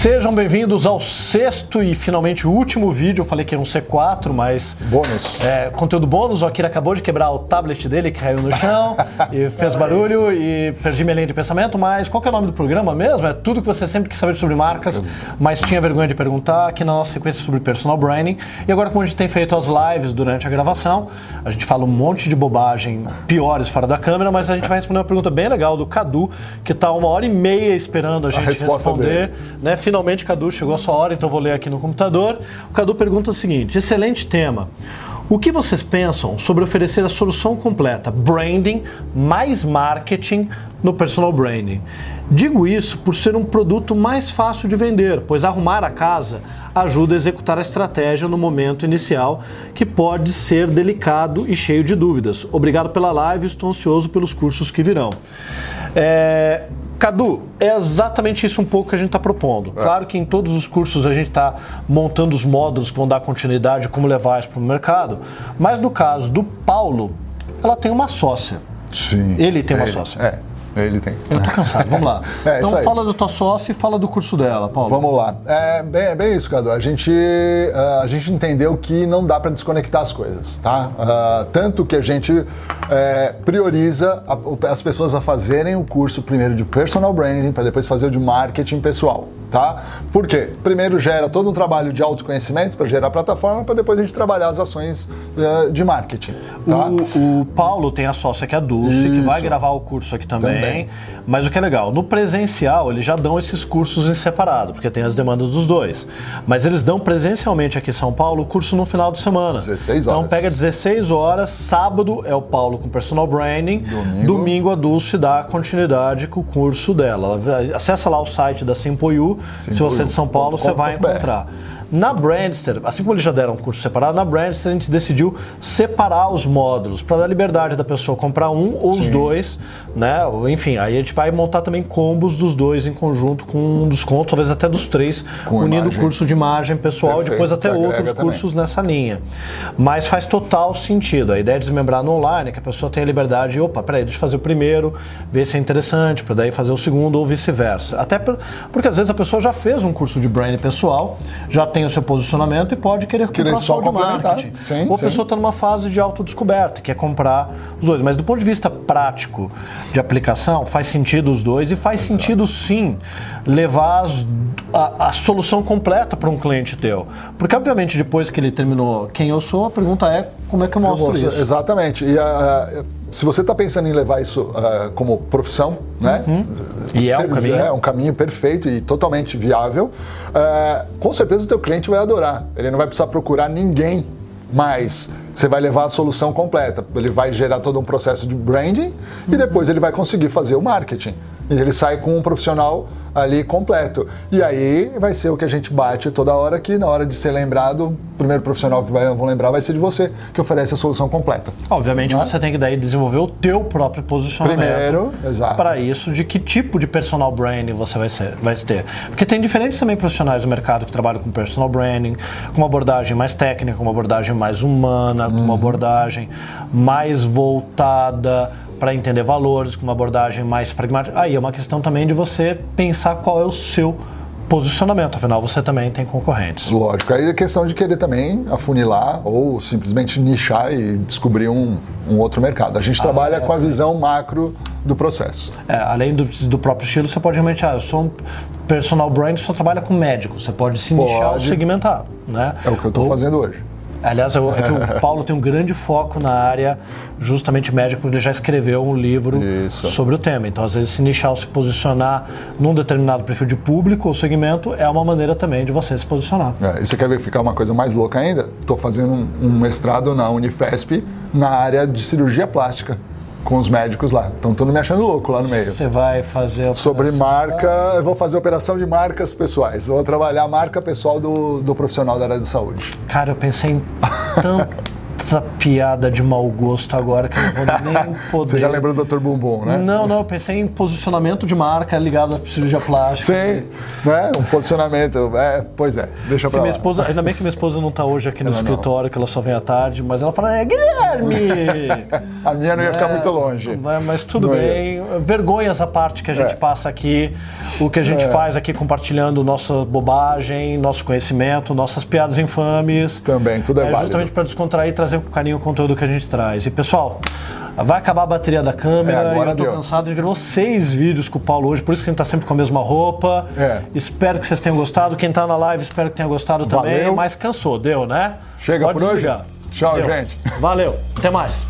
Sejam bem-vindos ao sexto e finalmente último vídeo. Eu falei que era um C4, mas. Bônus. É, conteúdo bônus. O Akira acabou de quebrar o tablet dele, que caiu no chão e fez barulho e perdi minha linha de pensamento. Mas qual que é o nome do programa mesmo? É tudo que você sempre quis saber sobre marcas, mas tinha vergonha de perguntar. Aqui na nossa sequência sobre personal branding. E agora, como a gente tem feito as lives durante a gravação, a gente fala um monte de bobagem piores fora da câmera, mas a gente vai responder uma pergunta bem legal do Cadu, que está uma hora e meia esperando a gente responder. Né? Finalmente, Cadu, chegou a sua hora, então vou ler aqui no computador. O Cadu pergunta o seguinte: excelente tema. O que vocês pensam sobre oferecer a solução completa branding mais marketing no personal branding? Digo isso por ser um produto mais fácil de vender, pois arrumar a casa ajuda a executar a estratégia no momento inicial, que pode ser delicado e cheio de dúvidas. Obrigado pela live, estou ansioso pelos cursos que virão. É, Cadu, é exatamente isso um pouco que a gente está propondo. É. Claro que em todos os cursos a gente está montando os módulos que vão dar continuidade, como levar isso para o mercado, mas no caso do Paulo, ela tem uma sócia. Sim. Ele tem uma é, sócia. É. Ele tem. Eu tô cansado, vamos lá. É, então fala da tua sócia e fala do curso dela, Paulo. Vamos lá. É bem, é bem isso, Cadu. A gente, uh, a gente entendeu que não dá para desconectar as coisas, tá? Uh, tanto que a gente é, prioriza a, as pessoas a fazerem o curso primeiro de personal branding para depois fazer o de marketing pessoal tá? Por quê? Primeiro gera todo um trabalho de autoconhecimento para gerar plataforma, para depois a gente trabalhar as ações uh, de marketing. Tá? O, o, Paulo tem a sócia que é a Dulce, Isso. que vai gravar o curso aqui também, também, Mas o que é legal, no presencial eles já dão esses cursos em separado, porque tem as demandas dos dois. Mas eles dão presencialmente aqui em São Paulo o curso no final de semana. 16 horas. Então pega 16 horas, sábado é o Paulo com personal branding, domingo, domingo a Dulce dá continuidade com o curso dela. Acessa lá o site da Simpoyu Sim, Se você é de São Paulo, você vai encontrar. Na Brandster, assim como eles já deram um curso separado, na Brandster a gente decidiu separar os módulos para dar liberdade da pessoa comprar um ou Sim. os dois, né? Enfim, aí a gente vai montar também combos dos dois em conjunto com um desconto, talvez até dos três, com unindo o curso de imagem pessoal Perfeito, e depois até outros cursos também. nessa linha. Mas faz total sentido. A ideia de desmembrar no online é que a pessoa tenha liberdade de, opa, peraí, deixa eu fazer o primeiro, ver se é interessante, para daí fazer o segundo ou vice-versa. Até porque às vezes a pessoa já fez um curso de branding pessoal, já tem tem o seu posicionamento e pode querer, querer comprar só de marketing. Sim, Ou a pessoa está numa fase de autodescoberta, quer comprar os dois. Mas do ponto de vista prático de aplicação, faz sentido os dois e faz Exato. sentido sim levar as, a, a, solução completa para um cliente teu. Porque, obviamente, depois que ele terminou quem eu sou, a pergunta é como é que eu mostro eu isso. Exatamente. E uh, se você está pensando em levar isso uh, como profissão, né? Uhum. E é um caminho. É um caminho perfeito e totalmente viável. Uh, com certeza o teu cliente vai adorar. Ele não vai precisar procurar ninguém mais. Você vai levar a solução completa. Ele vai gerar todo um processo de branding uhum. e depois ele vai conseguir fazer o marketing. E ele sai com um profissional ali completo. E aí vai ser o que a gente bate toda hora que na hora de ser lembrado, o primeiro profissional que vai, vão lembrar vai ser de você, que oferece a solução completa. Obviamente né? você tem que daí desenvolver o teu próprio posicionamento. Primeiro, exato. Para isso, de que tipo de personal branding você vai, ser, vai ter. Porque tem diferentes também profissionais no mercado que trabalham com personal branding, com uma abordagem mais técnica, com uma abordagem mais humana, com uma uhum. abordagem mais voltada para entender valores, com uma abordagem mais pragmática. Aí é uma questão também de você pensar qual é o seu posicionamento, afinal você também tem concorrentes. Lógico, aí é questão de querer também afunilar ou simplesmente nichar e descobrir um, um outro mercado. A gente ah, trabalha é, com a visão macro do processo. É, além do, do, próprio estilo, você pode realmente, ah, eu sou um personal brand, só trabalha com médicos, você pode se pode. nichar ou segmentar. Né? É o que eu estou fazendo hoje. Aliás, é que o Paulo tem um grande foco na área justamente médica, porque ele já escreveu um livro Isso. sobre o tema. Então, às vezes, se nichar ou se posicionar num determinado perfil de público ou segmento é uma maneira também de você se posicionar. É, e você quer ver ficar uma coisa mais louca ainda? Estou fazendo um, um mestrado na Unifesp na área de cirurgia plástica com os médicos lá. Então, tudo me achando louco lá no meio. Você vai fazer. Sobre marca, eu vou fazer operação de marcas pessoais. Eu vou trabalhar a marca pessoal do, do profissional da área de saúde. Cara, eu pensei em tanto Puta piada de mau gosto agora que eu não vou nem poder. Você já lembrou do Dr. Bumbum, né? Não, não, eu pensei em posicionamento de marca ligado à cirurgia plástica. Sim, né? Um posicionamento. É, pois é, deixa Se pra minha lá. esposa, ainda bem que minha esposa não tá hoje aqui no Ela não. escritório, que ela só vem à tarde, mas ela fala, é Guilherme! A minha não ia ficar É, muito longe. Mas, tudo Não ia. bem. Vergonha essa parte que a gente É. passa aqui, o que a gente É. faz aqui compartilhando nossa bobagem, nosso conhecimento, nossas piadas infames. Também, tudo é válido. justamente para descontrair e trazer com carinho o conteúdo que a gente traz. E pessoal, vai acabar a bateria da câmera É, agora eu tô deu. cansado. A gente gravou seis vídeos com o Paulo hoje, por isso que a gente tá sempre com a mesma roupa. É. Espero que vocês tenham gostado. Quem tá na live, espero que tenha gostado também. Valeu. Mas cansou, deu, né? Chega Pode por hoje? Tchau, Deu. gente. Valeu, até mais.